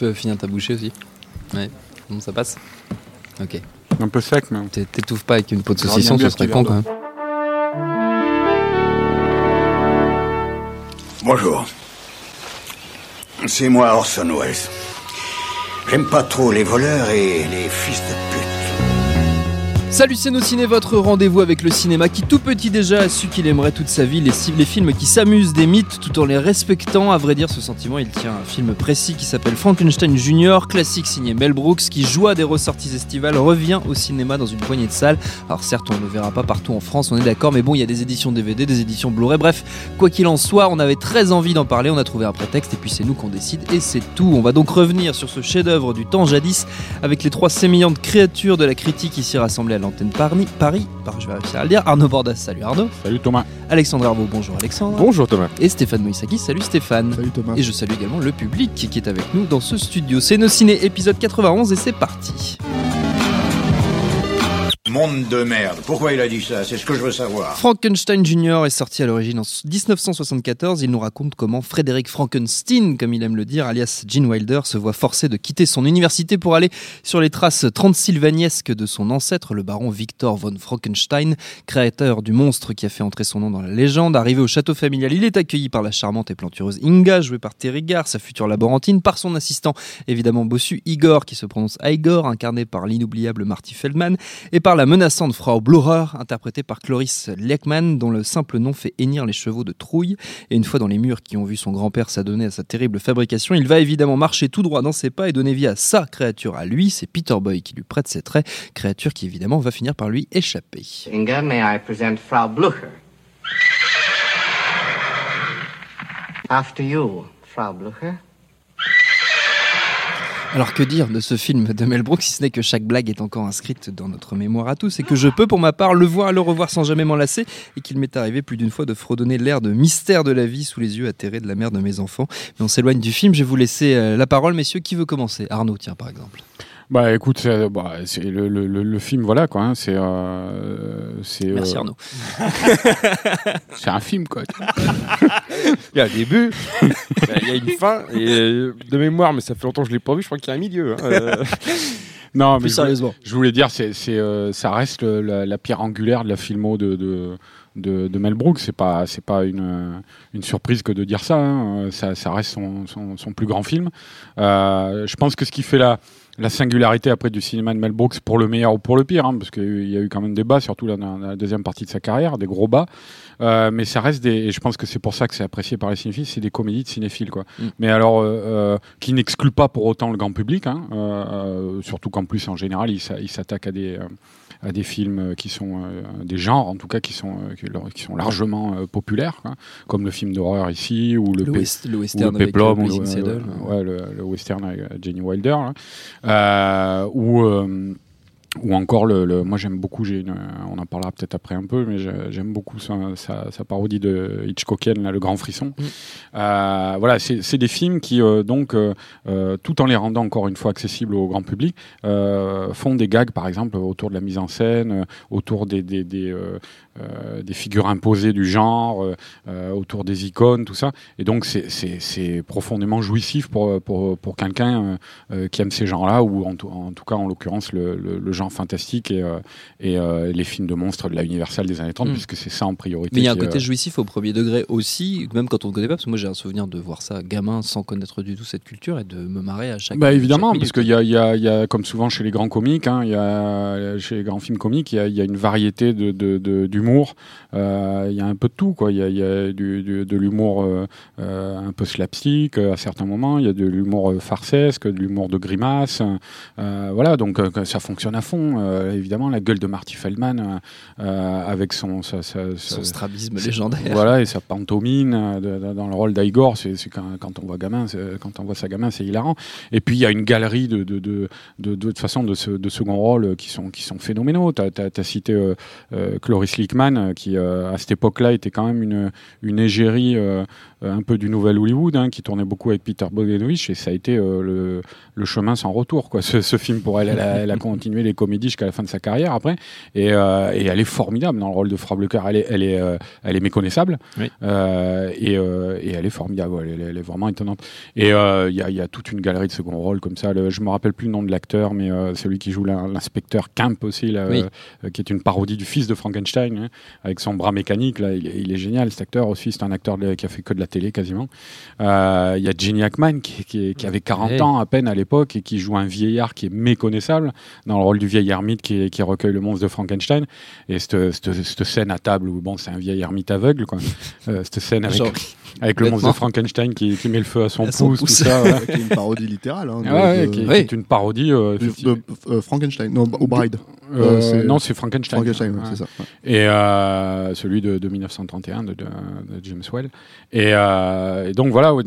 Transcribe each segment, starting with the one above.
Tu peux finir ta bouchée aussi Ouais. Bon, ça passe? Ok. Un peu sec, mais. T'é- T'étouffes pas avec une peau de saucisson, ce serait con quand même. Bonjour. C'est moi Orson Welles. J'aime pas trop les voleurs et les fils de pute. Salut c'est nos ciné, votre rendez-vous avec le cinéma qui tout petit déjà a su qu'il aimerait toute sa vie les, films qui s'amusent des mythes tout en les respectant. À vrai dire, ce sentiment il tient un film précis qui s'appelle Frankenstein Jr., classique signé Mel Brooks, qui joie des ressorties estivales, revient au cinéma dans une poignée de salles. Alors certes, on ne le verra pas partout en France, on est d'accord, mais bon, il y a des éditions DVD, des éditions Blu-ray, bref, quoi qu'il en soit, on avait très envie d'en parler, on a trouvé un prétexte et puis c'est nous qu'on décide et c'est tout. On va donc revenir sur ce chef-d'œuvre du temps jadis avec les trois sémillantes créatures de la critique ici rassemblées l'antenne Paris. Paris, par- je vais réussir à le dire. Arnaud Bordas, salut Arnaud. Salut Thomas. Alexandre Arbaud, bonjour Alexandre. Bonjour Thomas. Et Stéphane Moïsaki, salut Stéphane. Salut Thomas. Et je salue également le public qui est avec nous dans ce studio. C'est nos ciné épisode 91 et c'est parti. Monde de merde. Pourquoi il a dit ça? C'est ce que je veux savoir. Frankenstein Jr. est sorti à l'origine en 1974. Il nous raconte comment Frédéric Frankenstein, comme il aime le dire, alias Gene Wilder, se voit forcé de quitter son université pour aller sur les traces transylvaniesques de son ancêtre, le baron Victor von Frankenstein, créateur du monstre qui a fait entrer son nom dans la légende. Arrivé au château familial, il est accueilli par la charmante et plantureuse Inga, jouée par Terry Garr, sa future laborantine, par son assistant évidemment bossu Igor, qui se prononce Igor, incarné par l'inoubliable Marty Feldman, et par la menaçante Frau Blörer, interprétée par Cloris Leckman, dont le simple nom fait hennir les chevaux de trouille. Et une fois dans les murs qui ont vu son grand-père s'adonner à sa terrible fabrication, il va évidemment marcher tout droit dans ses pas et donner vie à sa créature à lui. C'est Peter Boy qui lui prête ses traits, créature qui évidemment va finir par lui échapper. Inga, may I present Frau Blucher? After you, Frau Blucher. Alors que dire de ce film de Mel Brooks, si ce n'est que chaque blague est encore inscrite dans notre mémoire à tous et que je peux pour ma part le voir et le revoir sans jamais m'en et qu'il m'est arrivé plus d'une fois de fredonner l'air de mystère de la vie sous les yeux atterrés de la mère de mes enfants. Mais on s'éloigne du film, je vais vous laisser euh, la parole messieurs, qui veut commencer? Arnaud, tiens par exemple. Bah écoute, c'est bah, c'est le, le, le, le film, voilà quoi. hein, c'est euh, c'est Merci euh, Arnaud. c'est un film quoi. Il y a un début, il y a une fin, et euh, de mémoire, mais ça fait longtemps que je l'ai pas vu, je crois qu'il y a un milieu. hein. Euh, Non, mais Plus je voulais, sérieusement. je voulais dire, c'est c'est euh, ça reste le- la, la pierre angulaire de la filmo de de, de, de Mel Brooks. C'est pas c'est pas une euh, une surprise que de dire ça. hein. Ça, ça reste son, son, son plus grand film. Euh, je pense que ce qui fait la la singularité après du cinéma de Mel Brooks pour le meilleur ou pour le pire, hein, parce qu'il y a eu quand même des bas, surtout dans la deuxième partie de sa carrière, des gros bas. Euh, mais ça reste des, et je pense que c'est pour ça que c'est apprécié par les cinéphiles, c'est des comédies de cinéphiles, quoi. Mm. Mais alors, euh, euh, qui n'excluent pas pour autant le grand public, hein, euh, euh, surtout qu'en plus, en général, il s'a- il s'attaque à des, euh, à des films qui sont euh, des genres, en tout cas, qui sont, euh, qui, sont largement euh, populaires, quoi, comme le film d'horreur ici, ou le, Le, Pe- west- le ou western le avec Peplum, euh, ou le, ouais, western avec euh, Jenny Wilder, là. Euh, ou euh, ou encore le, le- moi j'aime beaucoup j'ai une, on en parlera peut-être après un peu mais j'aime beaucoup sa, sa, sa parodie de Hitchcockienne là, le grand frisson Mm. Euh, voilà c'est c'est des films qui euh, donc euh, tout en les rendant encore une fois accessibles au grand public font des gags par exemple autour de la mise en scène autour des des, des, des figures imposées du genre autour des icônes tout ça et donc c'est- c'est c'est profondément jouissif pour pour, pour quelqu'un qui aime ces genres-là, ou en, tout- en tout cas, en l'occurrence, le, le- le genre fantastique et, euh, et euh, les films de monstres de la Universal des années 30, Mm. puisque c'est ça en priorité. Mais il y a un côté euh, jouissif au premier degré aussi, même quand on ne connaît pas, parce que moi j'ai un souvenir de voir ça gamin sans connaître du tout cette culture et de me marrer à chaque Bah évidemment, chaque parce qu'il y a, y, y comme souvent chez les grands comiques, hein, y a, chez les grands films comiques, il y a, il y a une variété de, de, de- d'humour. Euh, il y a un peu de tout, quoi. Il y a, du, du- de l'humour euh, euh, un peu slapstick à certains moments. Il y a de l'humour farcesque, de l'humour de grimace. Voilà, donc ça fonctionne à fond. Fond, euh, évidemment, la gueule de Marty Feldman euh, euh, avec son, sa- sa- Son sa- strabisme légendaire. Voilà, et sa pantomime de- de- dans le rôle d'Igor, c'est quand, quand on voit gamin, quand on voit sa gamin, c'est hilarant. Et puis il y a une galerie de de de de, de, façon de, ce- de second rôle qui sont qui sont phénoménaux. T'as as, cité euh, euh, Cloris Lickman qui euh, à cette époque-là était quand même une une égérie un peu du nouvel Hollywood, hein, qui tournait beaucoup avec Peter Bogdanovich, et ça a été euh, le, le chemin sans retour. Quoi. Ce, ce film pour elle, elle a, elle a continué les comédies jusqu'à la fin de sa carrière après, et, euh, et elle est formidable dans le rôle de Frau Blöcker. Elle est, elle est, euh, elle est méconnaissable, Oui. euh, et, euh, et elle est formidable. ouais, Elle, est- elle est vraiment étonnante. Et euh, il y, a, il y a toute une galerie de second rôle comme ça. Le, je me rappelle plus le nom de l'acteur, mais euh, celui qui joue l'in- l'inspecteur Kemp aussi, là, Oui. euh, qui est une parodie du fils de Frankenstein, hein, avec son bras mécanique. Là, il, est- il est génial cet acteur aussi. C'est un acteur de- qui a fait que de la télé quasiment. Euh, Il y a Jenny Hackman qui, qui, qui avait 40 Ouais. ans à peine à l'époque et qui joue un vieillard qui est méconnaissable dans le rôle du vieil ermite qui, qui recueille le monstre de Frankenstein. Et cette, cette, cette scène à table où bon, c'est un vieil ermite aveugle, quoi. Euh, cette scène avec, Genre, avec le monstre de Frankenstein qui, qui met le feu à son À son pouce, pouce. tout ça. ouais. qui est une parodie littérale. Hein, de- Ah ouais, de- qui, qui Oui. est une parodie. euh, de- euh, Frankenstein, non, au Bride. Euh, euh, non, c'est Frankenstein. Frankenstein, ouais, c'est ça. ouais. et euh, celui de, de 1931 de, James Well. Et, euh, et donc voilà, ouais,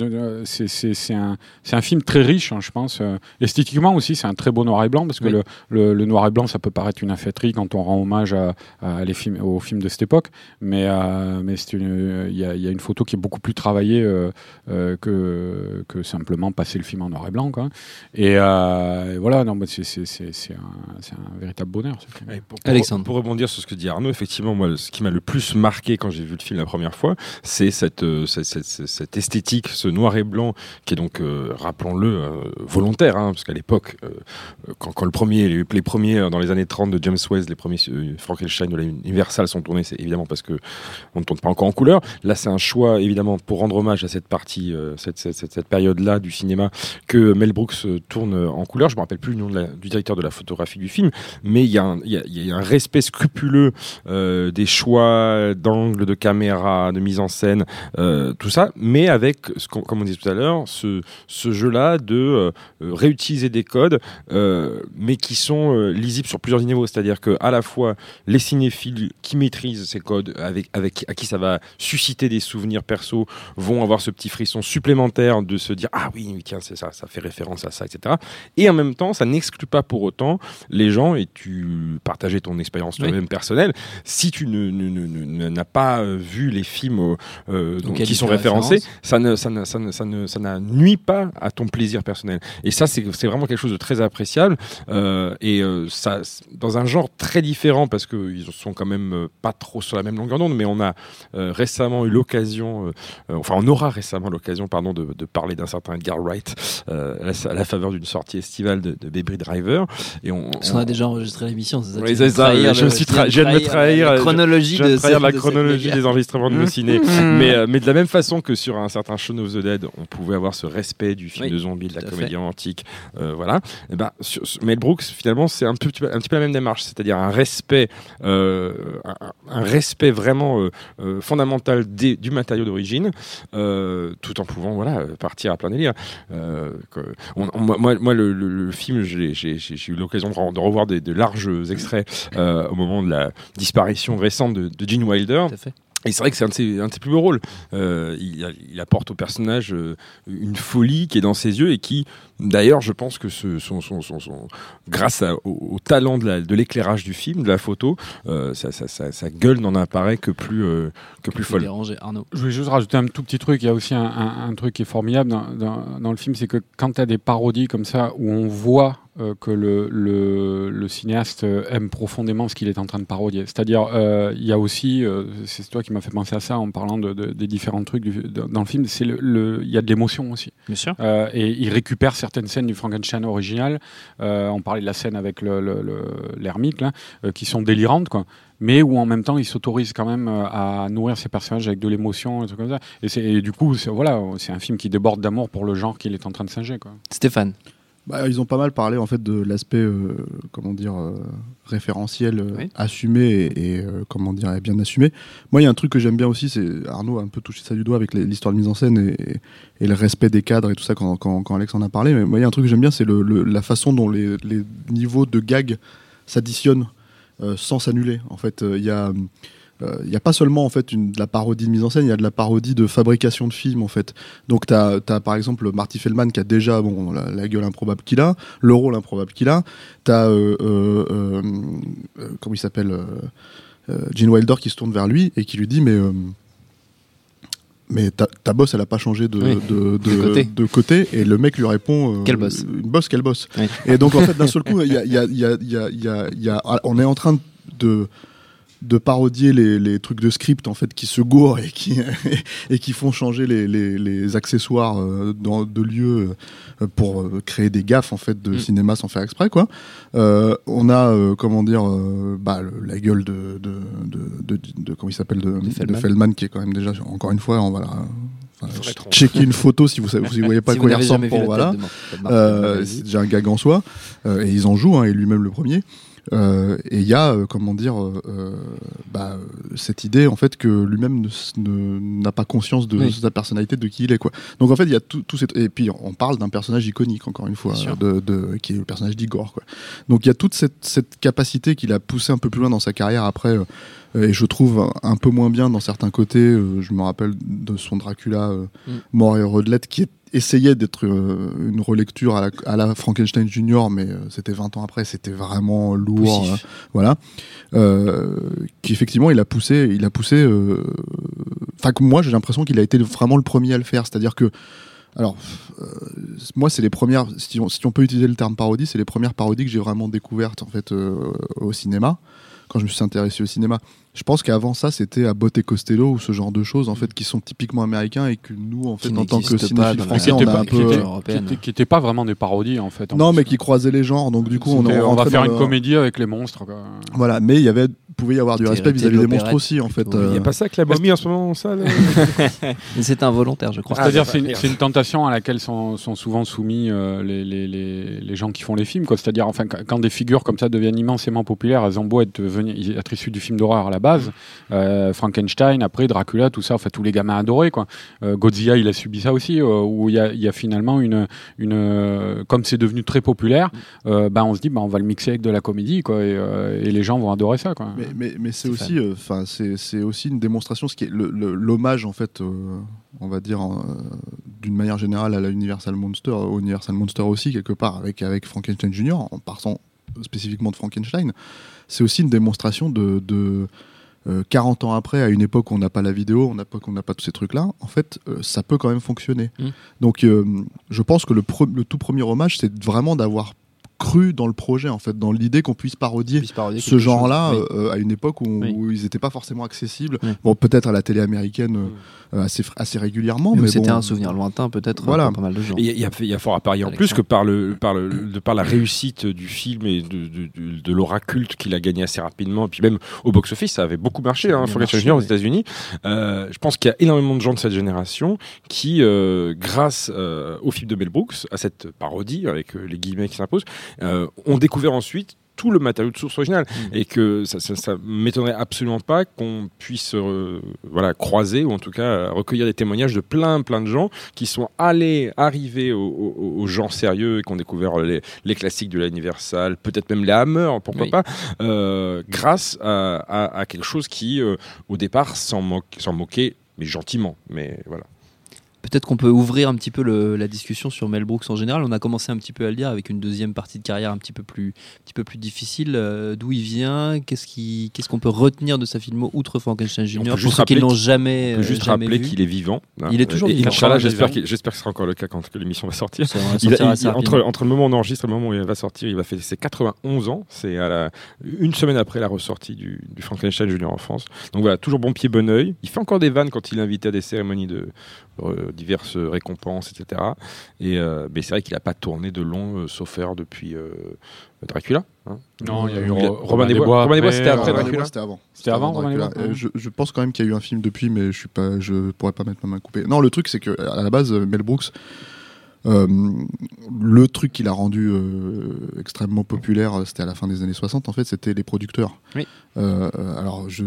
c'est un, film très riche, hein, je pense. Esthétiquement aussi, c'est un très beau noir et blanc parce que Oui. le, le, le noir et blanc, ça peut paraître une affaîtrie quand on rend hommage à, à les films, aux films de cette époque, mais, il y, a, il y a une photo qui est beaucoup plus travaillée que, que simplement passer le film en noir et blanc. Quoi. Et, et voilà, non, un, c'est un véritable bonheur. Ce film. Et pour, pour- Alexandre. pour rebondir sur ce que dit Arnaud, effectivement, moi, ce qui m'a le plus marqué quand j'ai vu le film la première fois, c'est cette, euh, cette, cette- cette- cette esthétique, ce noir et blanc, qui est donc, euh, rappelons-le, euh, volontaire, hein, parce qu'à l'époque, euh, quand, quand le premier, les, les premiers, dans les années 30 de James West, les premiers euh, Frankenstein de la Universal sont tournés, c'est évidemment parce que on ne tourne pas encore en couleur. Là, c'est un choix, évidemment, pour rendre hommage à cette partie, euh, cette, cette, cette, cette période-là du cinéma, que Mel Brooks tourne en couleur. Je me rappelle plus le nom de la- du directeur de la photographie du film, mais il y, a y a- un respect scrupuleux euh, des choix d'angle, de caméra, de mise en scène, euh, tout ça, mais avec, comme on disait tout à l'heure, ce, jeu-là de euh, réutiliser des codes, mais qui sont lisibles sur plusieurs niveaux. C'est-à-dire que à la fois les cinéphiles qui maîtrisent ces codes, avec à qui ça va susciter des souvenirs perso, vont avoir ce petit frisson supplémentaire de se dire ah oui, tiens, c'est ça, ça fait référence à ça, etc. Et en même temps, ça n'exclut pas pour autant les gens, et tu partageais ton expérience Oui. toi-même personnelle, si tu ne- ne- ne- ne- n'as pas euh, vu les films euh, donc, Auquel qui sont référencés, ça ne, ça ne, ça ne, ça ne, ça nuit pas à ton plaisir personnel. Et ça, c'est c'est vraiment quelque chose de très appréciable. euh, et euh, ça, dans un genre très différent, parce qu'ils sont quand même euh, pas trop sur la même longueur d'onde, mais on a euh, récemment eu l'occasion, euh, euh, enfin, on aura récemment l'occasion, pardon, de, de parler d'un certain Edgar Wright euh, à, la, faveur d'une sortie estivale de, de Baby Driver. Et on, Parce qu'on a déjà enregistré l'émission, c'est ça Oui, tu c'est viens de ça, trahir je le- suis viens tra- de je viens de me trahir, la chronologie je de trahir la chronologie des enregistrements de Mmh. nos ciné. mais, euh, mais de la même façon que sur un certain Shaun of the Dead, on pouvait avoir ce respect du film Oui, de zombie, de la comédie romantique, euh, voilà. Et ben, sur, sur- Mel Brooks, finalement, c'est un, peu, un petit peu la même démarche, c'est-à-dire un respect, euh, un, un respect vraiment euh, fondamental des- du matériau d'origine, tout en pouvant voilà partir à plein délire. Que- on- on- moi- le, le- le film, j'ai eu l'occasion de, re- de revoir des, de larges extraits euh, au moment de la disparition récente de, de Gene Wilder. Tout à fait. Et c'est vrai que c'est un, de ses- un de ses plus beaux rôles. Euh, il, apporte au personnage euh, une folie qui est dans ses yeux et qui, d'ailleurs, je pense que ce, son, son- son- son- grâce à- au, au talent de la- de l'éclairage du film, de la photo, euh, sa, sa- sa- sa gueule n'en apparaît que plus, euh, que plus folle. Arnaud. Je voulais juste rajouter un tout petit truc. Il y a aussi un, un- un truc qui est formidable dans, dans- dans le film, c'est que quand tu as des parodies comme ça, où on voit euh, que le, le, le cinéaste aime profondément ce qu'il est en train de parodier. C'est-à-dire, euh, il y a aussi, euh, c'est toi qui m'as fait penser à ça en parlant de, de- des différents trucs du- dans dans le film, c'est le, le- il y a de l'émotion aussi. Bien sûr. Euh, et il récupère certaines scènes du Frankenstein original. Euh, on parlait de la scène avec le- le- le- l'ermite, là, euh, qui sont délirantes, quoi. Mais où en même temps, il s'autorise quand même à nourrir ses personnages avec de l'émotion, et trucs comme ça. Et, c'est- et du coup, c'est voilà, c'est un film qui déborde d'amour pour le genre qu'il est en train de singer, quoi. Stéphane. Bah, ils ont pas mal parlé en fait de l'aspect, euh, comment dire, euh, référentiel euh, Oui. assumé et, et, comment dire, bien assumé. Moi, il y a un truc que j'aime bien aussi, c'est Arnaud a un peu touché ça du doigt avec l'histoire de mise en scène et, et le respect des cadres et tout ça quand, quand, quand Alex en a parlé. Mais moi, il y a un truc que j'aime bien, c'est le, le- la façon dont les, les niveaux de gags s'additionnent sans s'annuler. En fait, il y a il n'y a pas seulement en fait une, de la parodie de mise en scène, il y a de la parodie de fabrication de films en fait. Donc tu as, par exemple Marty Feldman qui a déjà bon la, la gueule improbable qu'il a, le rôle improbable qu'il a. Tu as euh, euh, euh, euh, comment il s'appelle euh, euh, Gene Wilder qui se tourne vers lui et qui lui dit mais euh, mais ta, ta bosse elle a pas changé de, Oui. de, de, côté. de côté et le mec lui répond euh, Quelle bosse une bosse quelle bosse Oui. et donc en fait d'un seul coup y a, y a- y a- on est en train de de parodier les, les trucs de script en fait qui se gourent et qui et qui font changer les, les, les accessoires euh, dans, de lieux euh, pour euh, créer des gaffes en fait de Mm. cinéma sans faire exprès quoi. Euh, on a euh, comment dire euh, bah, le- la gueule de de, de, de, de- comment il s'appelle de, Feldman. Feldman. qui est quand même déjà encore une fois on va la- checker une photo si vous si vous voyez pas si quoi il ressemble pour voilà. c'est déjà un gag en soi, et ils en jouent, hein, et lui-même le premier. Euh, et il y a, euh, comment dire, euh, bah, cette idée en fait que lui-même n'a pas conscience de Oui. sa personnalité, de qui il est, quoi. Donc en fait, il y a tout, tout cette... et puis on parle d'un personnage iconique encore une fois, de, de- qui est le personnage d'Igor, quoi. Donc il y a toute cette, cette capacité qu'il a poussé un peu plus loin dans sa carrière après. et je trouve un- peu moins bien dans certains côtés. je me rappelle de son Dracula Mm. mort et redelette qui essayait d'être euh, une relecture à la, à la Frankenstein Junior, mais euh, c'était 20 ans après, c'était vraiment lourd. Euh, voilà. Euh, qui effectivement, il a poussé, il a poussé. euh, Enfin, que moi, j'ai l'impression qu'il a été vraiment le premier à le faire. C'est-à-dire que, alors, euh, moi, c'est les premières. Si on, si on peut utiliser le terme parodie, c'est les premières parodies que j'ai vraiment découvertes en fait euh, au cinéma quand je me suis intéressé au cinéma. Je pense qu'avant ça, c'était Abbott et Costello ou ce genre de choses en fait qui sont typiquement américains et que nous, en fait, Qui en tant que pas la français, on a était un pas- peu. qui était pas vraiment des parodies en fait. en Non, plus. mais qui croisaient les genres. Donc du coup, on, va faire une le- comédie avec les monstres. quoi. Voilà, mais il y avait, pouvait y avoir du respect vis-à-vis de des monstres aussi, en fait. Il n'y a pas ça avec la momie en ce moment en salle c'est involontaire, je crois. Ah, C'est-à-dire, bah, c'est une, tentation à laquelle sont, sont souvent soumis euh, les, les, les, les gens qui font les films. quoi. C'est-à-dire, enfin, quand des figures comme ça deviennent immensément populaires, elles ont beau être, venir, être issues du film d'horreur à la base, euh, Frankenstein, après Dracula, tout ça, enfin, tous les gamins adorés. Quoi. Euh, Godzilla, il a subi ça aussi, où il y a, il y a finalement une. une comme c'est devenu très populaire, euh, ben, on se dit, ben, on va le mixer avec de la comédie, quoi, et, et les gens vont adorer ça. Quoi. Mais, mais, mais c'est aussi, enfin, c'est c'est aussi une démonstration, ce qui est l'hommage en fait, euh, on va dire euh, d'une manière générale à la Universal Monster, au Universal Monster aussi quelque part avec avec Frankenstein Junior, en partant spécifiquement de Frankenstein, c'est aussi une démonstration de, de euh, 40 ans après, à une époque où on n'a pas la vidéo, on n'a pas, qu'on n'a pas tous ces trucs-là, en fait, euh, ça peut quand même fonctionner. Mm. Donc, euh, je pense que le tout premier hommage, c'est vraiment d'avoir cru dans le projet, en fait, dans l'idée qu'on puisse parodier Puisse parodier ce genre-là. Oui. euh, à une époque où, Oui. où ils n'étaient pas forcément accessibles. Oui. Bon, peut-être à la télé américaine euh, euh, assez, régulièrement, Mais mais c'était bon, un souvenir lointain, peut-être, Voilà. pour pas mal de gens. Il y, a- y y fort à parier en plus que par le, par le, de par la réussite du film et de, de, de, de l'aura culte qu'il a gagné assez rapidement, et puis même au box-office, ça avait beaucoup marché, hein, marché, Junior aux. États-Unis. Euh, je pense qu'il y a énormément de gens de cette génération qui, euh, grâce euh, au film de Mel Brooks, à cette parodie avec euh, les guillemets qui s'imposent, ont découvert ensuite tout le matériau de source originale Mm. et que ça, ça, ça m'étonnerait absolument pas qu'on puisse euh, voilà croiser ou en tout cas euh, recueillir des témoignages de plein plein de gens qui sont allés arriver aux, gens sérieux et qui ont découvert les, les classiques de l'Universal, peut-être même les Hammer, pourquoi Oui. pas, euh, grâce à, à- à quelque chose qui euh, au départ s'en moque, s'en moquait mais gentiment, mais voilà. Peut-être qu'on peut ouvrir un petit peu le- la discussion sur Mel Brooks en général. On a commencé un petit peu à le dire avec une deuxième partie de carrière un petit peu plus, un petit peu plus difficile. Euh, D'où il vient? Qu'est-ce qu'on peut retenir de sa filmo outre Frankenstein Junior Pour ceux qui l'ont jamais, On peut juste jamais rappeler qu'il est vivant. hein. Il est toujours Et vivant. Inch'Allah, 90 j'espère j'espère que ce sera encore le cas quand l'émission va sortir. Ça va Il a- sortir il- assez entre, le moment où on enregistre et le moment où il va sortir, il va fêter ses 91 ans. C'est une semaine après la ressortie du, du Frankenstein Junior en France. Donc voilà, toujours bon pied, bon oeil. Il fait encore des vannes quand il est invité à des cérémonies de diverses récompenses, etc. Et, euh, mais c'est vrai qu'il n'a pas tourné de long, euh, sauf depuis euh, Dracula. hein. Non, il y a eu Robin des Bois. Robin des Bois, c'était après, euh, Dracula. C'était avant. C'était avant, Dracula. Bois Euh, je, je pense quand même qu'il y a eu un film depuis, mais je suis pas, je pourrais pas mettre ma main coupée. Non, le truc c'est que à la base, euh, Mel Brooks, euh, le truc qui l'a rendu euh, extrêmement populaire, euh, c'était à la fin des années 60. En fait, c'était les producteurs. Oui. Euh, euh, alors, je,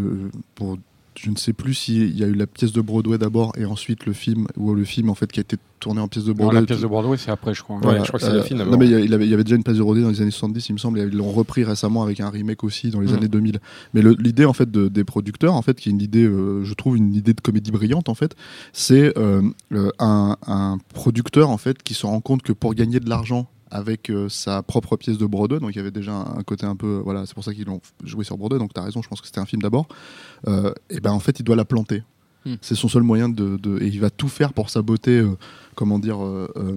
pour je ne sais plus s'il y a eu la pièce de Broadway d'abord et ensuite le film, ou le film en fait qui a été tourné en pièce de Non, Broadway. la pièce de Broadway, c'est après, je crois. Voilà, je crois que c'est le film d'abord. Non, mais il y, avait, il y avait déjà une pièce de Broadway dans les années 70, il me semble, et ils l'ont repris récemment avec un remake aussi dans les Mhm. années 2000. Mais le- l'idée en fait de- des producteurs, en fait, qui est une idée, euh, je trouve une idée de comédie brillante en fait, c'est euh, euh, un, un producteur en fait qui se rend compte que pour gagner de l'argent avec euh, sa propre pièce de Broadway, donc il y avait déjà un, côté un peu, voilà, c'est pour ça qu'ils l'ont joué sur Broadway, donc tu as raison, je pense que c'était un film d'abord, euh, et ben en fait il doit la planter. Hmm. C'est son seul moyen de, de- et il va tout faire pour saboter, euh, comment dire, euh, euh,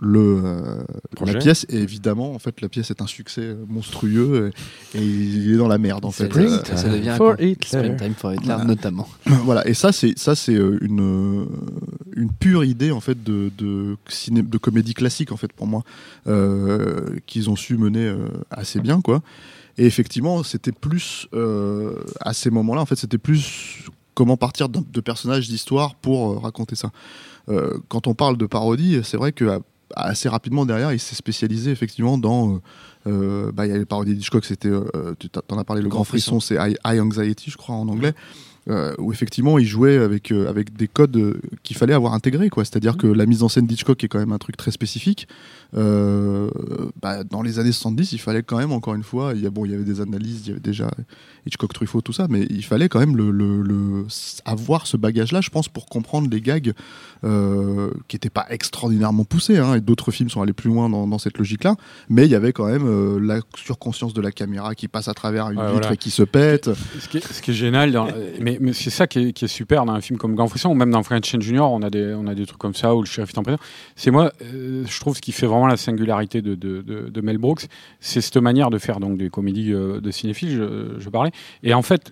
le euh, la pièce. Et évidemment, en fait, la pièce est un succès monstrueux et, et il est dans la merde en fait. Euh, Ça, ça devient un For. Springtime for Hitler, Voilà. notamment. voilà. Et ça, c'est ça, c'est euh, une une pure idée en fait de de, ciné, de comédie classique en fait pour moi euh, qu'ils ont su mener euh, assez bien quoi. Et effectivement, c'était plus euh, à ces moments-là, en fait, c'était plus comment partir de personnages d'histoire pour euh, raconter ça. Euh, quand on parle de parodie, c'est vrai que assez rapidement derrière, il s'est spécialisé effectivement dans. euh, euh, bah, il y a les parodies d'Hitchcock, c'était, euh, tu t'en as parlé, le grand frisson, c'est High, High Anxiety, je crois en anglais. euh, où effectivement il jouait avec, avec des codes qu'il fallait avoir intégrés. C'est-à-dire que la mise en scène d'Hitchcock est quand même un truc très spécifique. Euh, bah, dans les années 70, il fallait quand même, encore une fois, il y, a, bon, il y avait des analyses, il y avait déjà Hitchcock, Truffaut, tout ça, mais il fallait quand même le, le- le- avoir ce bagage-là, je pense, pour comprendre les gags euh, qui n'étaient pas extraordinairement poussés. hein, et d'autres films sont allés plus loin dans, dans cette logique-là, mais il y avait quand même euh, la surconscience de la caméra qui passe à travers une Ouais, vitre voilà. et qui se pète. Ce qui est, ce qui est génial, dans- mais, mais c'est ça qui est, qui est super dans un film comme Grand Frisson, ou même dans French Junior, on a des, on a des trucs comme ça, où le shérif est en prison. C'est moi, je trouve ce qui fait vraiment la singularité de, Mel Brooks, c'est cette manière de faire donc des comédies euh, de cinéphiles, je, parlais. Et en fait,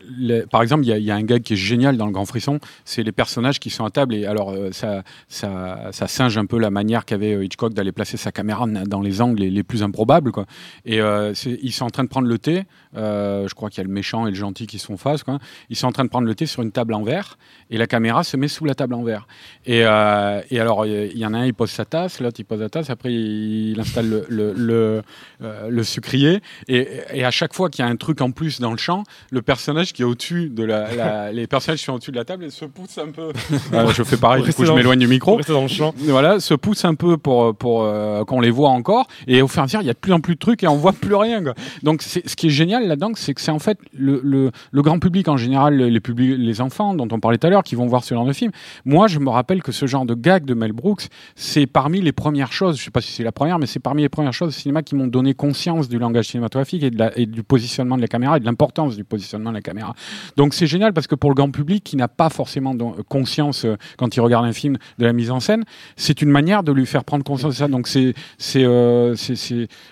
par exemple, il y, a- y un gag qui est génial dans le Grand Frisson, c'est les personnages qui sont à table, et alors euh, ça, ça, singe un peu la manière qu'avait euh, Hitchcock d'aller placer sa caméra dans les angles les, plus improbables, quoi. Et ils sont en train de prendre le thé. je crois qu'il y a le méchant et le gentil qui se font face. Ils sont en train de prendre le thé sur une table en verre et la caméra se met sous la table en verre. Et, alors, il y en a un, il pose sa tasse, l'autre, il pose la tasse. Après, il installe le, le, le, euh, le sucrier. Et, et à chaque fois qu'il y a un truc en plus dans le champ, le personnage qui est au-dessus de la, la- les personnages qui sont au-dessus de la table, se poussent un peu. Je fais pareil, du coup, je m'éloigne du micro dans le champ. voilà, se pousse un peu pour, pour euh, qu'on les voit encore. Et au fur et à mesure, il y a de plus en plus de trucs et on voit plus rien. quoi. Donc, ce qui est génial là-dedans, c'est que c'est en fait le grand public en général, les, publics, les enfants dont on parlait tout à l'heure, qui vont voir ce genre de film. Moi, je me rappelle que ce genre de gag de Mel Brooks, c'est parmi les premières choses, je sais pas si c'est la première, mais c'est parmi les premières choses au cinéma qui m'ont donné conscience du langage cinématographique et, du positionnement de la caméra et de l'importance du positionnement de la caméra. Donc c'est génial parce que pour le grand public qui n'a pas forcément don- conscience euh, quand il regarde un film de la mise en scène, c'est une manière de lui faire prendre conscience de ça. Donc c'est c'est euh,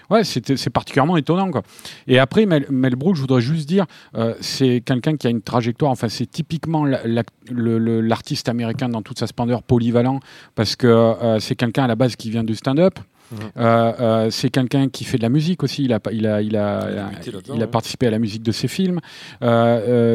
ouais c'est particulièrement étonnant quoi. Et après Mel, Mel Brooks, je voudrais juste dire, euh, c'est quelqu'un qui a une trajectoire. Enfin c'est typiquement l'artiste américain dans toute sa splendeur polyvalent parce que euh, c'est quelqu'un à la base qui vient du stand-up. Euh, euh, c'est quelqu'un qui fait de la musique aussi. Il a, il a, il a, Il a il participé à la musique de ses films. Euh,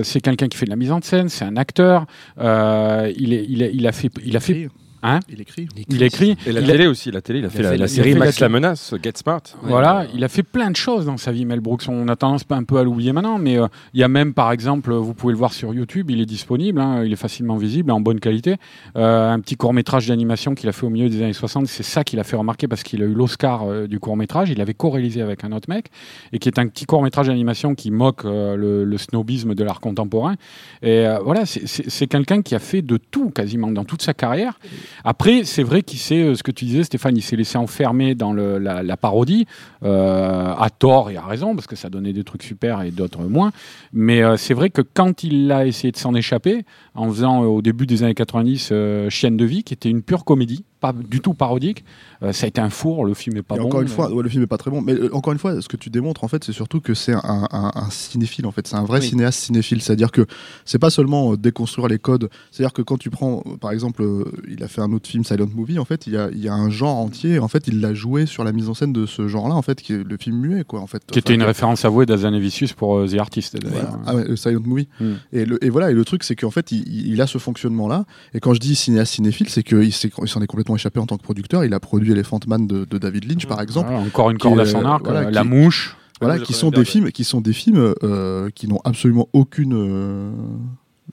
euh, c'est quelqu'un qui fait de la mise en scène. C'est un acteur. Euh, il, est, il, a, il a fait, il a fait, hein Il écrit. il écrit. Et la il a- télé aussi, la télé, il a fait la, fait- la il a série fait Max la- la menace, Get Smart. Voilà, il a fait plein de choses dans sa vie, Mel Brooks. On a tendance un peu à l'oublier maintenant, mais euh, il y a même, par exemple, vous pouvez le voir sur YouTube, il est disponible, hein, il est facilement visible, en bonne qualité. Euh, un petit court métrage d'animation qu'il a fait au milieu des années 60, c'est ça qui l'a fait remarquer parce qu'il a eu l'Oscar euh, du court métrage. Il l'avait co-réalisé avec un autre mec, et qui est un petit court métrage d'animation qui moque euh, le, le snobisme de l'art contemporain. Et euh, voilà, c'est quelqu'un qui a fait de tout quasiment dans toute sa carrière. Après, c'est vrai qu'il s'est, euh, ce que tu disais, Stéphane, il s'est laissé enfermer dans la, parodie, euh, à tort et à raison, parce que ça donnait des trucs super et d'autres moins. Mais euh, c'est vrai que quand il a essayé de s'en échapper, en faisant au début des années 90 euh, Chienne de vie, qui était une pure comédie, pas du tout parodique, euh, ça a été un four, le film est pas Et bon. encore une mais- fois, ouais, le film est pas très bon, mais euh, encore une fois, ce que tu démontres en fait, c'est surtout que c'est un, un- un cinéphile en fait, c'est un vrai Oui. cinéaste cinéphile, c'est-à-dire que c'est pas seulement euh, déconstruire les codes, c'est-à-dire que quand tu prends, par exemple, euh, il a fait un autre film Silent Movie, en fait, il y a, il y a un genre entier, en fait, il l'a joué sur la mise en scène de ce genre-là, en fait, qui est le film muet, quoi, en fait. Qui était une référence avouée d'Azanavicius pour euh, The Artist. d'ailleurs. Voilà. Ah ouais, Silent Movie. Mm. Et, le, et voilà, et le truc, c'est qu'en fait, il, a ce fonctionnement-là. Et quand je dis cinéaste cinéphile, c'est qu'il s'en est complètement échappé en tant que producteur. Il a produit Elephant Man de, de David Lynch, par exemple. Voilà, encore une corde est, à son arc, voilà, euh, qui- La Mouche. Voilà, qui sont des films, qui sont des films euh, qui n'ont absolument aucune, euh,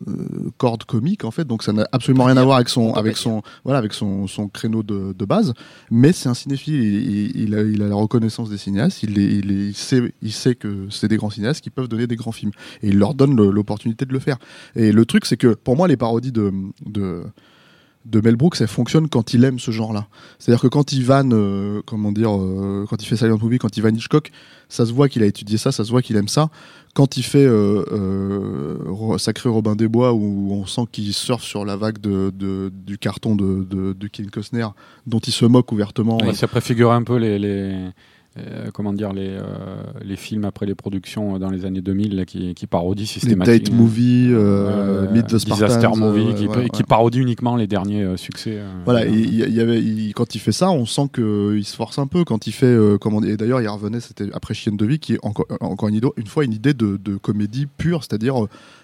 euh, corde comique en fait, donc ça n'a absolument rien à voir avec son, avec son, voilà, avec son, son créneau de, de base. Mais c'est un cinéphile, il, il- il a, il a la reconnaissance des cinéastes, il, est- il, est- il sait, il sait que c'est des grands cinéastes qui peuvent donner des grands films, et il leur donne l'opportunité de le faire. Et le truc, c'est que pour moi, les parodies de, de de Mel Brooks, elles fonctionnent quand il aime ce genre-là. C'est-à-dire que quand il vanne, euh, comment dire, euh, quand il fait Silent Movie, quand il vanne Hitchcock, ça se voit qu'il a étudié ça, ça se voit qu'il aime ça. Quand il fait euh, Sacré Robin des Bois, où on sent qu'il surfe sur la vague du carton de, de, de Costner, dont il se moque ouvertement. Ça préfigure un peu les euh, comment dire les, euh, les films après les productions euh, dans les années 2000 là, qui, qui parodient systématiquement. date movies, euh, Meet the Spartans, Disaster Movie, qui, parodie uniquement les derniers succès. Voilà, et il y, il y avait, il- quand il fait ça, on sent qu'il se force un peu. Quand il fait, comment et d'ailleurs, il revenait, c'était après Chienne de vie, qui est encore, encore une, idée- une fois une idée de, de comédie pure, c'est-à-dire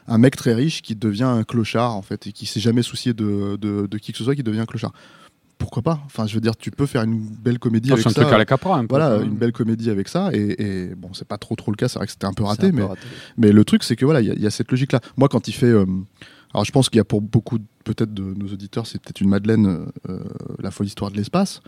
un mec très riche qui devient un clochard en fait et qui s'est jamais soucié de, de, de qui que ce soit, qui devient un clochard. Pourquoi pas Enfin, je veux dire, tu peux faire une belle comédie ça, avec c'est un ça. truc à la Capra un peu. voilà, une belle comédie avec ça, et, et bon, c'est pas trop trop le cas, c'est vrai que c'était un peu C'est raté, un peu mais raté. mais le truc, c'est que voilà, il y, a- il y a cette logique-là. Moi, quand il fait. euh, alors, je pense qu'il y a pour beaucoup, de- peut-être de nos auditeurs, c'est peut-être une Madeleine, euh, La folle histoire de l'espace.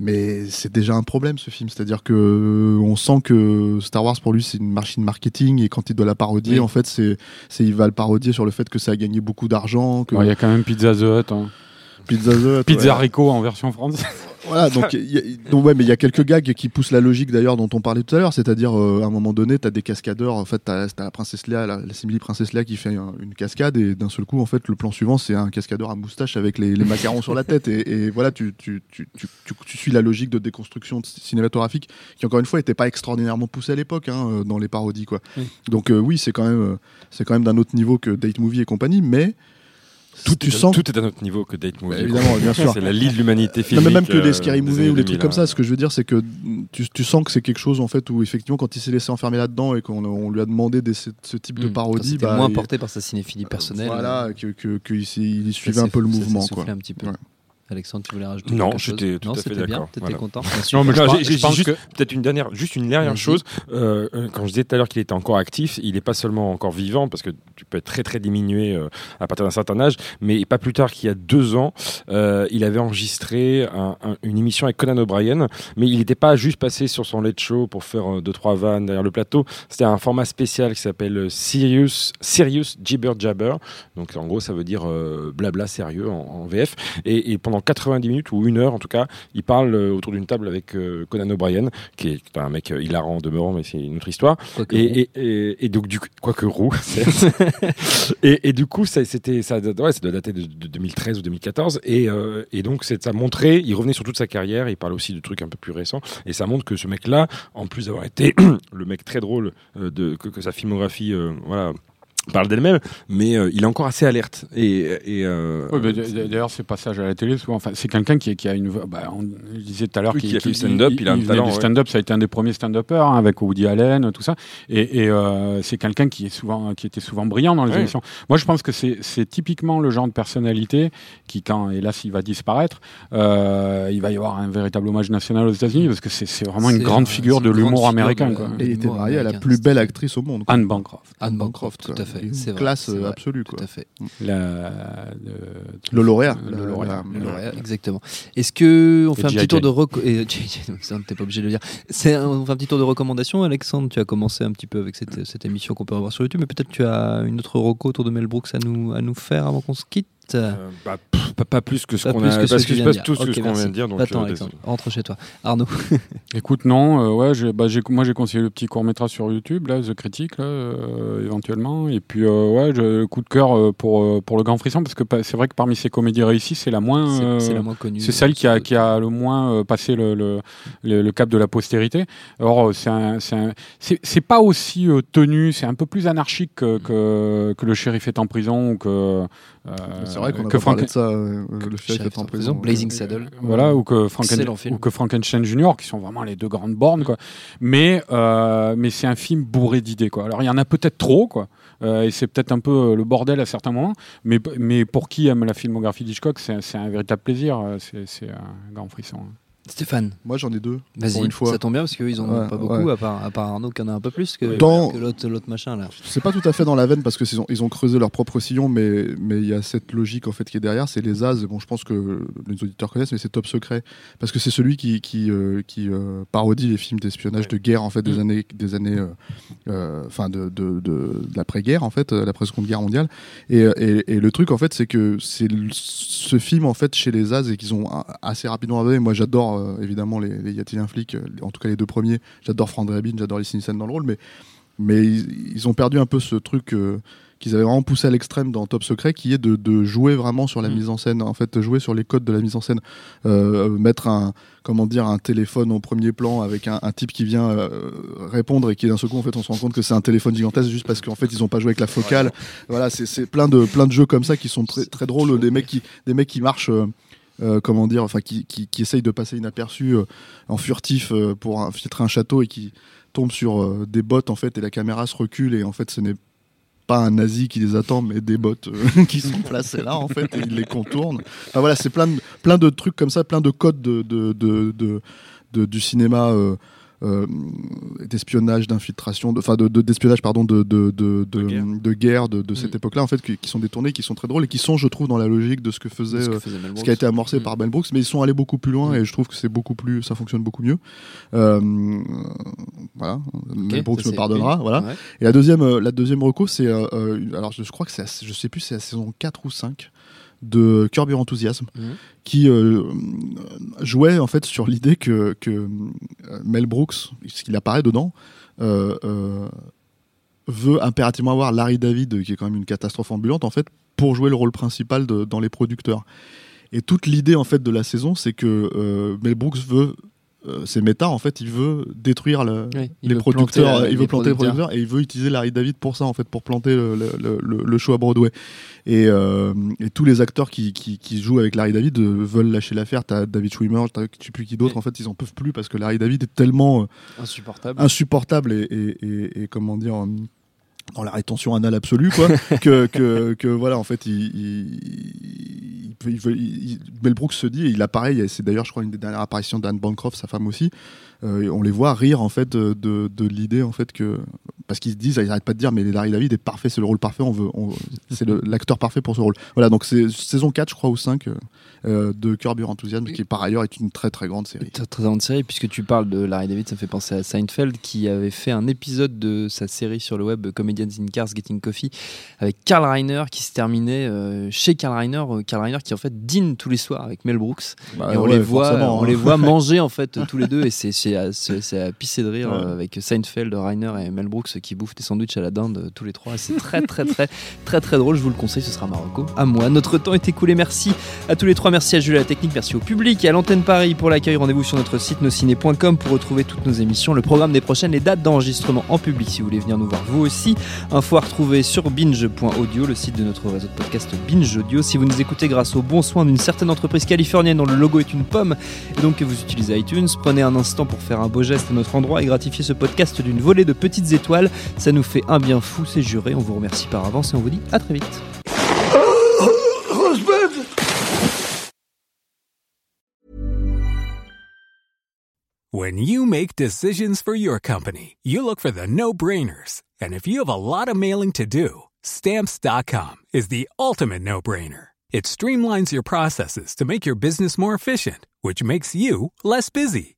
Mais c'est déjà un problème ce film, c'est-à-dire que euh, on sent que Star Wars pour lui c'est une machine marketing et quand il doit la parodier, Oui. en fait c'est, c'est il va le parodier sur le fait que ça a gagné beaucoup d'argent, que Ouais, Il y a quand même Pizza the Hut. hein. Pizza the Hut, Pizza ouais. Rico en version française. Voilà, donc, il y a- donc, ouais, mais il y a quelques gags qui poussent la logique d'ailleurs dont on parlait tout à l'heure, c'est-à-dire euh, à un moment donné, t'as des cascadeurs, en fait, t'as as la princesse Léa, la, la simili princesse Léa qui fait un- une cascade et d'un seul coup, en fait, le plan suivant, c'est un cascadeur à moustache avec les, les macarons sur la tête et, et voilà, tu, tu, tu, tu, tu- tu suis la logique de déconstruction cinématographique qui encore une fois était pas extraordinairement poussée à l'époque hein, euh, dans les parodies quoi. Oui. Donc euh, oui, c'est quand même c'est quand même d'un autre niveau que Date Movie et compagnie, mais Tout, tu est, sens tout est à notre niveau que Date Movie. Bah, évidemment, bien sûr. C'est la lie de l'humanité Non, filmique. mais même que euh, les Scary des Movie années ou les trucs 2000, comme ça, ce que je veux dire, c'est que tu, tu sens que c'est quelque chose en fait où effectivement, quand il s'est laissé enfermer là-dedans et qu'on on lui a demandé des- ce, ce type de Mm. parodie, bah, moins porté par sa cinéphilie personnelle. Voilà, que, que, que il, s'est- il Ça suivait un peu le mouvement. Quoi. un petit peu. Alexandre, tu voulais rajouter Non, quelque chose j'étais tout Non, à fait c'était bien. d'accord. T'étais Voilà. content Non, mais que- peut-être une dernière, juste une dernière chose. Euh, euh, quand je disais tout à l'heure qu'il était encore actif, il n'est pas seulement encore vivant parce que tu peux être très très diminué euh, à partir d'un certain âge, mais pas plus tard qu'il y a deux ans, euh, il avait enregistré un- un- une émission avec Conan O'Brien, mais il n'était pas juste passé sur son late show pour faire euh, deux trois vannes derrière le plateau. C'était un format spécial qui s'appelle Sirius Sirius Jibber Jabber. Donc en gros, ça veut dire euh, blabla sérieux en, en VF. Et, et pendant 90 minutes ou une heure en tout cas, il parle euh, autour d'une table avec euh, Conan O'Brien, qui est un mec euh, hilarant en demeurant, mais c'est une autre histoire. Et, et, et, et donc du quoique roux, et, du coup, ça, c'était, ça, ouais, ça doit dater de, de 2013 ou 2014. Et, euh, donc, c'est, ça montrait, il revenait sur toute sa carrière, il parlait aussi de trucs un peu plus récents. Et ça montre que ce mec-là, en plus d'avoir été le mec très drôle euh, de, que, que sa filmographie, euh, voilà parle d'elle-même, mais euh, il est encore assez alerte. Et, et euh, D'ailleurs, ces passages à la télé, souvent, enfin, c'est quelqu'un qui, qui a une. voix- Bah, on je disait tout à l'heure Oui, qu'il qui a fait du stand-up, il a un talent, du ouais. stand-up, ça a été un des premiers stand-uppers hein, avec Woody Allen, tout ça. Et, et, euh, c'est quelqu'un qui est souvent, qui était souvent brillant dans les Ouais. émissions. Moi, je pense que c'est c'est typiquement le genre de personnalité qui, quand hélas il va disparaître, euh, il va y avoir un véritable hommage national aux États-Unis parce que c'est c'est vraiment une grande figure de l'humour américain. quoi. Et il était marié à la plus belle actrice au monde. quoi. Anne Bancroft, Anne Bancroft, tout à fait. Une C'est vrai, classe c'est euh, vrai, absolue. Tout Quoi. à fait. la, Le lauréat. Le La- lauréat. la- Le lauréat, exactement. Est-ce que on Et fait un petit tour de ça, t'es pas obligé de le dire. C'est un- on fait un petit tour de recommandations. Alexandre, tu as commencé un petit peu avec cette, cette émission qu'on peut revoir sur YouTube, mais peut-être tu as une autre reco autour de Mel Brooks à nous à nous faire avant qu'on se quitte. Euh, bah, pff, pas, pas plus que ce qu'on a, que ce parce que je passe tout ce que Ok, ce qu'on vient de dire. Donc, Attends, euh, rentre chez toi. Arnaud. Écoute, non, euh, ouais, j'ai- bah, moi j'ai conseillé le petit court métrage sur YouTube, là, The là, euh, éventuellement. Et puis, euh, ouais, je, coup de cœur euh, pour, euh, pour Le Grand Frisson, parce que c'est vrai que parmi ces comédies réussies, c'est la moins. C'est euh, c'est la moins connue. c'est celle qui a, qui a le moins euh, passé le, le, le, le cap de la postérité. Or, euh, c'est c'est un- c'est c'est pas aussi euh, tenu, c'est un peu plus anarchique que, que, que Le shérif est en prison ou que. Euh, C'est vrai qu'on a que pas parlé Frank- de ça. euh, Le chef est en prison. Blazing Saddle. voilà, ou que, Franken- ou que Frankenstein Junior, qui sont vraiment les deux grandes bornes, quoi. Mais, euh, mais c'est un film bourré d'idées, quoi. Alors, il y en a peut-être trop, quoi. Euh, et c'est peut-être un peu le bordel à certains moments. Mais, mais pour qui aime la filmographie d'Hitchcock, c'est c'est un véritable plaisir. C'est c'est un grand frisson. Stéphane, Moi, j'en ai deux. vas-y, une fois. ça tombe bien parce qu'eux ils en ont Ouais, pas beaucoup, ouais. à, part, à part Arnaud qui en a un peu plus que, Dans- que l'autre machin là. C'est pas tout à fait dans la veine parce que ils ont, ils ont creusé leur propre sillon, mais mais il y a cette logique en fait qui est derrière. C'est les As. Bon, je pense que les auditeurs connaissent, mais c'est Top Secret parce que c'est celui qui qui euh, qui euh, parodie les films d'espionnage de guerre en fait des Mm. années des années euh, euh, enfin de de, de, de l'après-guerre en fait, l'après Seconde Guerre mondiale. Et, et, et le truc en fait, c'est que c'est ce film en fait chez les As et qu'ils ont assez rapidement abandonné. Moi, j'adore euh, évidemment les, les Y a-t-il un flic, euh, en tout cas les deux premiers. J'adore Frank Drebin, j'adore les Nielsen dans le rôle, mais mais ils, ils ont perdu un peu ce truc euh, qu'ils avaient vraiment poussé à l'extrême dans Top Secret, qui est de, de jouer vraiment sur la Mm. mise en scène, en fait, jouer sur les codes de la mise en scène, euh, mettre un, comment dire, un téléphone au premier plan avec un, un type qui vient euh, répondre et qui d'un seul coup, en fait, on se rend compte que c'est un téléphone gigantesque juste parce qu'en fait, ils ont pas joué avec la focale. Voilà, c'est c'est plein de plein de jeux comme ça qui sont très très drôles, des mecs qui des mecs qui marchent. euh, euh, comment dire, enfin qui, qui, essayent de passer inaperçus euh, en furtif euh, pour infiltrer un château et qui tombent sur des bottes en fait et la caméra se recule et en fait ce n'est pas un nazi qui les attend mais des bottes qui sont placées là en fait et ils les contournent. Enfin voilà, c'est plein de, plein de trucs comme ça, plein de codes de, de, de, de- de- du cinéma. Euh, d'espionnage, d'infiltration, de- enfin de, de- d'espionnage pardon, de, de, de, de, guerre. de guerre de, de cette Mm. époque-là en fait, qui, qui sont détournés, qui sont très drôles et qui sont, je trouve, dans la logique de ce que faisait Ce que euh, faisait Mel ce Brooks. qui a été amorcé Mm. par Mel Brooks, mais ils sont allés beaucoup plus loin Mm. et je trouve que c'est beaucoup plus, ça fonctionne beaucoup mieux. Euh, voilà, Mel Ok, Brooks me pardonnera, voilà. Ouais. Et la deuxième, euh, la deuxième reco, c'est, alors je, je crois que c'est, à- je sais plus, c'est la saison 4 ou 5 de Curb Your Enthusiasm, Mhm. qui euh, jouait en fait sur l'idée que, que euh, Mel Brooks, ce qu'il apparaît dedans, euh, euh, veut impérativement avoir Larry David, qui est quand même une catastrophe ambulante en fait, pour jouer le rôle principal de- dans les producteurs. Et toute l'idée en fait de la saison, c'est que Mel Brooks veut, euh, c'est méta en fait, il veut détruire le, Oui, il les veut producteurs, planter, il veut planter les producteurs. et il veut utiliser Larry David pour ça en fait, pour planter le, le, le, le show à Broadway. Et, euh, et tous les acteurs qui, qui, qui jouent avec Larry David euh, veulent lâcher l'affaire. T'as David Schwimmer, t'as je sais plus qui d'autre. Oui. En fait, ils en peuvent plus parce que Larry David est tellement euh, Insupportable. insupportable et, et, et, et comment dire. Dans la rétention anale absolue, quoi, que, que, que voilà, en fait, il, il, il, il Mel Brooks se dit, et il apparaît, et c'est d'ailleurs, je crois, une des dernières apparitions d'Anne Bancroft, sa femme aussi, euh, on les voit rire, en fait, de, de, de l'idée, en fait, que, parce qu'ils se disent, ils arrêtent pas de dire, mais Larry David est parfait, c'est le rôle parfait, on veut, on- c'est l'acteur parfait pour ce rôle. Voilà, donc c'est saison 4, je crois, ou 5, euh, de Curb Your Enthusiasm, qui par ailleurs est une très très grande série. Très, très grande série, puisque tu parles de Larry David, ça me fait penser à Seinfeld, qui avait fait un épisode de sa série sur le web, Comedians in Cars Getting Coffee, avec Karl Reiner, qui se terminait euh, chez Karl Reiner. Karl Reiner qui, en fait, dîne tous les soirs avec Mel Brooks. Bah, et on, ouais, les voit, on hein. les voit manger, en fait, tous les deux, et c'est c'est à, pisser de rire Ouais. avec Seinfeld, Reiner et Mel Brooks qui bouffent des sandwichs à la dinde, euh, tous les trois. C'est très, très, très, très, très drôle. Je vous le conseille, ce sera Marocco. À moi. Notre temps est écoulé. Merci à tous les trois. Merci à Jules à la technique. Merci au public et à l'antenne Paris pour l'accueil. Rendez-vous sur notre site nosciné.com pour retrouver toutes nos émissions, le programme des prochaines, les dates d'enregistrement en public si vous voulez venir nous voir vous aussi. Info à retrouver sur binge.audio, le site de notre réseau de podcast Binge Audio. Si vous nous écoutez grâce au bon soin d'une certaine entreprise californienne dont le logo est une pomme et donc que vous utilisez iTunes, prenez un instant pour faire un beau geste à notre endroit et gratifier ce podcast d'une volée de petites étoiles. Ça nous fait un bien fou, c'est juré. On vous remercie par avance et on vous dit à très vite. When you make decisions for your company, you look for the no brainers. And if you have a lot of mailing to do, stamps.com is the ultimate no brainer. It streamlines your processes to make your business more efficient, which makes you less busy.